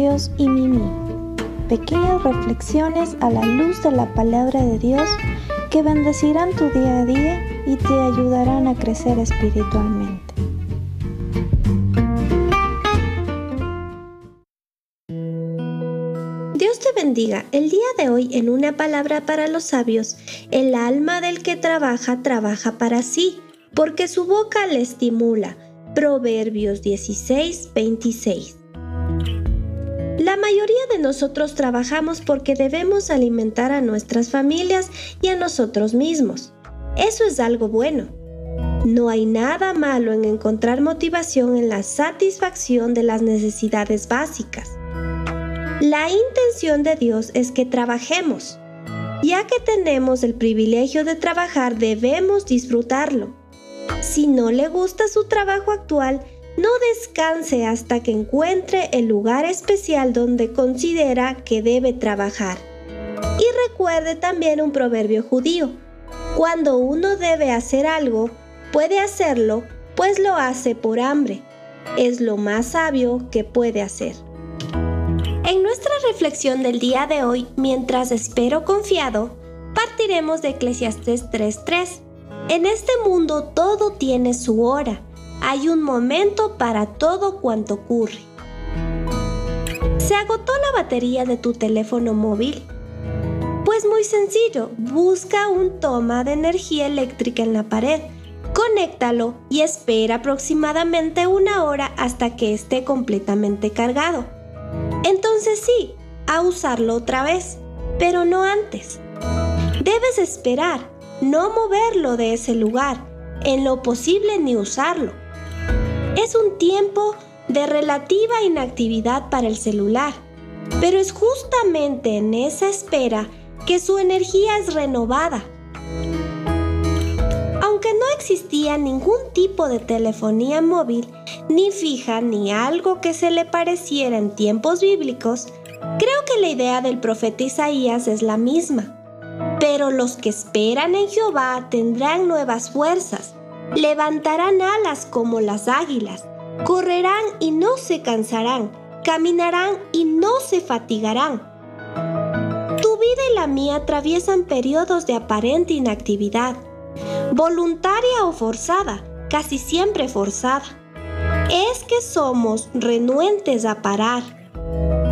Dios y Mimi. Pequeñas reflexiones a la luz de la palabra de Dios que bendecirán tu día a día y te ayudarán a crecer espiritualmente. Dios te bendiga. El día de hoy en una palabra para los sabios, el alma del que trabaja trabaja para sí, porque su boca le estimula. Proverbios 16, 26. La mayoría de nosotros trabajamos porque debemos alimentar a nuestras familias y a nosotros mismos. Eso es algo bueno. No hay nada malo en encontrar motivación en la satisfacción de las necesidades básicas. La intención de Dios es que trabajemos. Ya que tenemos el privilegio de trabajar, debemos disfrutarlo. Si no le gusta su trabajo actual, no descanse hasta que encuentre el lugar especial donde considera que debe trabajar. Y recuerde también un proverbio judío. Cuando uno debe hacer algo, puede hacerlo, pues lo hace por hambre. Es lo más sabio que puede hacer. En nuestra reflexión del día de hoy, mientras espero confiado, partiremos de Eclesiastes 3:3. En este mundo todo tiene su hora, hay un momento para todo cuanto ocurre. ¿Se agotó la batería de tu teléfono móvil? Pues muy sencillo, busca un toma de energía eléctrica en la pared, conéctalo y espera aproximadamente una hora hasta que esté completamente cargado. Entonces sí, a usarlo otra vez, pero no antes. Debes esperar, no moverlo de ese lugar, en lo posible ni usarlo. Es un tiempo de relativa inactividad para el celular, pero es justamente en esa espera que su energía es renovada. Aunque no existía ningún tipo de telefonía móvil, ni fija, ni algo que se le pareciera en tiempos bíblicos, creo que la idea del profeta Isaías es la misma. Pero los que esperan en Jehová tendrán nuevas fuerzas, levantarán alas como las águilas, correrán y no se cansarán, caminarán y no se fatigarán. Tu vida y la mía atraviesan periodos de aparente inactividad, voluntaria o forzada, casi siempre forzada. Es que somos renuentes a parar.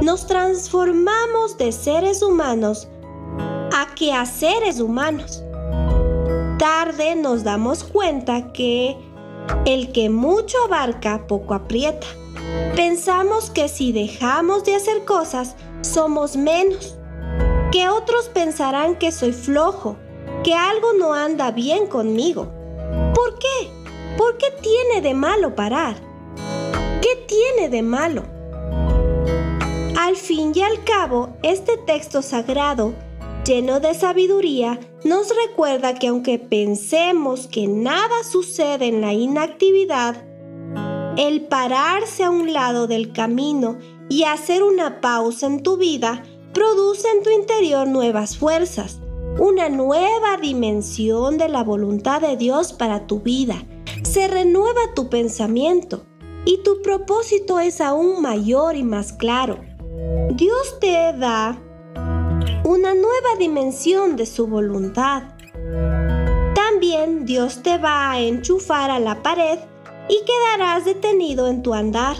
Nos transformamos de seres humanos a quehaceres humanos. Tarde nos damos cuenta que el que mucho abarca, poco aprieta. Pensamos que si dejamos de hacer cosas, somos menos que otros pensarán que soy flojo, que algo no anda bien conmigo. ¿Por qué? ¿Por qué tiene de malo parar? ¿Qué tiene de malo? Al fin y al cabo, este texto sagrado, lleno de sabiduría, nos recuerda que aunque pensemos que nada sucede en la inactividad, el pararse a un lado del camino y hacer una pausa en tu vida produce en tu interior nuevas fuerzas, una nueva dimensión de la voluntad de Dios para tu vida. Se renueva tu pensamiento y tu propósito es aún mayor y más claro. Dios te da una nueva dimensión de su voluntad. También Dios te va a enchufar a la pared y quedarás detenido en tu andar.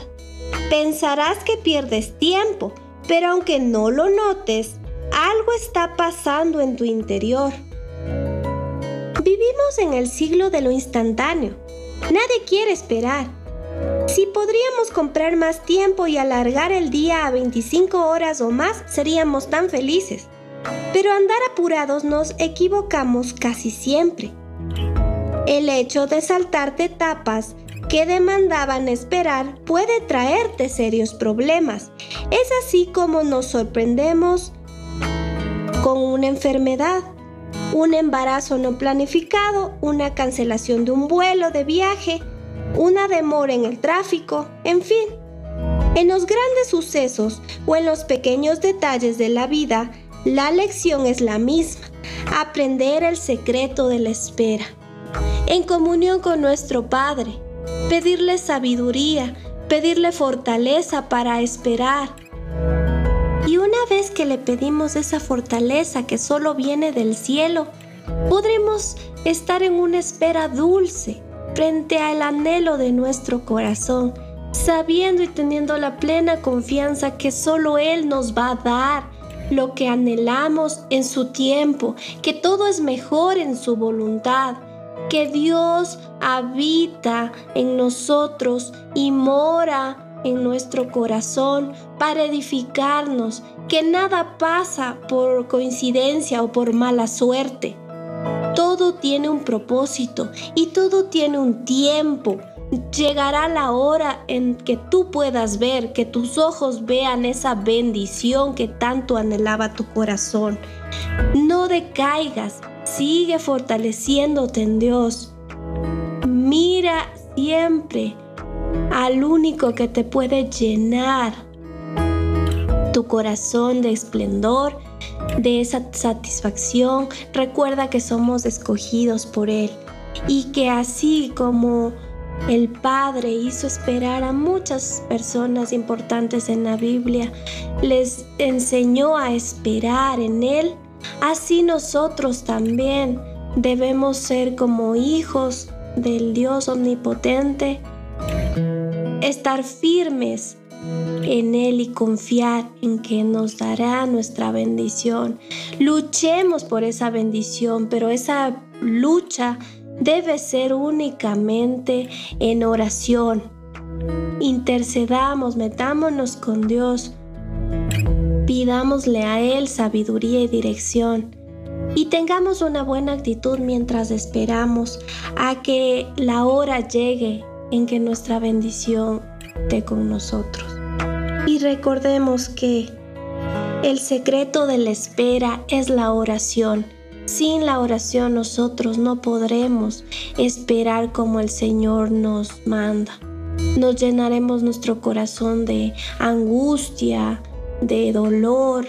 Pensarás que pierdes tiempo, pero aunque no lo notes, algo está pasando en tu interior. Vivimos en el siglo de lo instantáneo. Nadie quiere esperar. Si podríamos comprar más tiempo y alargar el día a 25 horas o más, seríamos tan felices. Pero andar apurados nos equivocamos casi siempre. El hecho de saltarte etapas que demandaban esperar puede traerte serios problemas. Es así como nos sorprendemos con una enfermedad, un embarazo no planificado, una cancelación de un vuelo de viaje, una demora en el tráfico, en fin. En los grandes sucesos o en los pequeños detalles de la vida, la lección es la misma, aprender el secreto de la espera. En comunión con nuestro Padre, pedirle sabiduría, pedirle fortaleza para esperar, Y una vez que le pedimos esa fortaleza que solo viene del cielo, podremos estar en una espera dulce frente al anhelo de nuestro corazón, sabiendo y teniendo la plena confianza que solo Él nos va a dar lo que anhelamos en su tiempo, que todo es mejor en su voluntad, que Dios habita en nosotros y mora en nuestro corazón para edificarnos, que nada pasa por coincidencia o por mala suerte. Todo tiene un propósito y todo tiene un tiempo. Llegará la hora en que tú puedas ver, que tus ojos vean esa bendición que tanto anhelaba tu corazón. No decaigas, sigue fortaleciéndote en Dios. Mira siempre al único que te puede llenar tu corazón de esplendor, de esa satisfacción. Recuerda que somos escogidos por Él y que así como el Padre hizo esperar a muchas personas importantes en la Biblia, les enseñó a esperar en Él, así nosotros también debemos ser como hijos del Dios omnipotente. Estar firmes en Él y confiar en que nos dará nuestra bendición. Luchemos por esa bendición, pero esa lucha debe ser únicamente en oración. Intercedamos, metámonos con Dios, pidámosle a Él sabiduría y dirección. Y tengamos una buena actitud mientras esperamos a que la hora llegue en que nuestra bendición esté con nosotros. Y recordemos que el secreto de la espera es la oración. Sin la oración nosotros no podremos esperar como el Señor nos manda. Nos llenaremos nuestro corazón de angustia, de dolor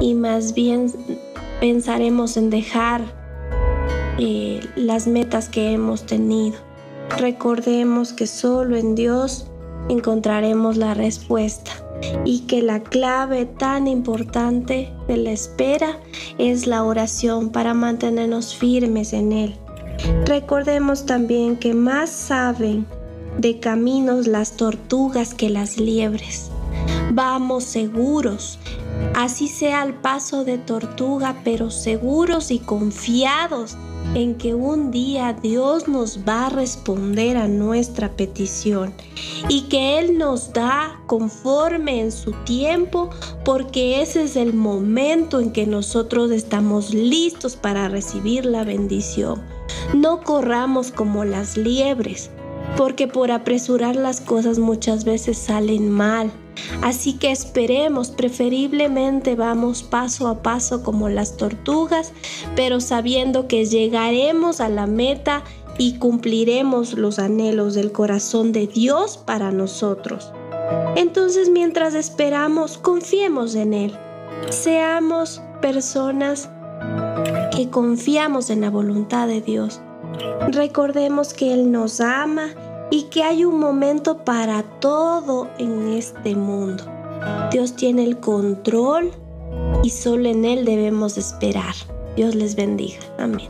y más bien pensaremos en dejar eh, las metas que hemos tenido. Recordemos que solo en Dios encontraremos la respuesta y que la clave tan importante de la espera es la oración para mantenernos firmes en Él. Recordemos también que más saben de caminos las tortugas que las liebres. Vamos seguros, así sea el paso de tortuga, pero seguros y confiados en que un día Dios nos va a responder a nuestra petición y que Él nos da conforme en su tiempo porque ese es el momento en que nosotros estamos listos para recibir la bendición. No corramos como las liebres porque por apresurar las cosas muchas veces salen mal. Así que esperemos, preferiblemente vamos paso a paso como las tortugas, pero sabiendo que llegaremos a la meta y cumpliremos los anhelos del corazón de Dios para nosotros. Entonces mientras esperamos, confiemos en Él. Seamos personas que confiamos en la voluntad de Dios. Recordemos que Él nos ama y que hay un momento para todo en este mundo. Dios tiene el control y solo en Él debemos esperar. Dios les bendiga. Amén.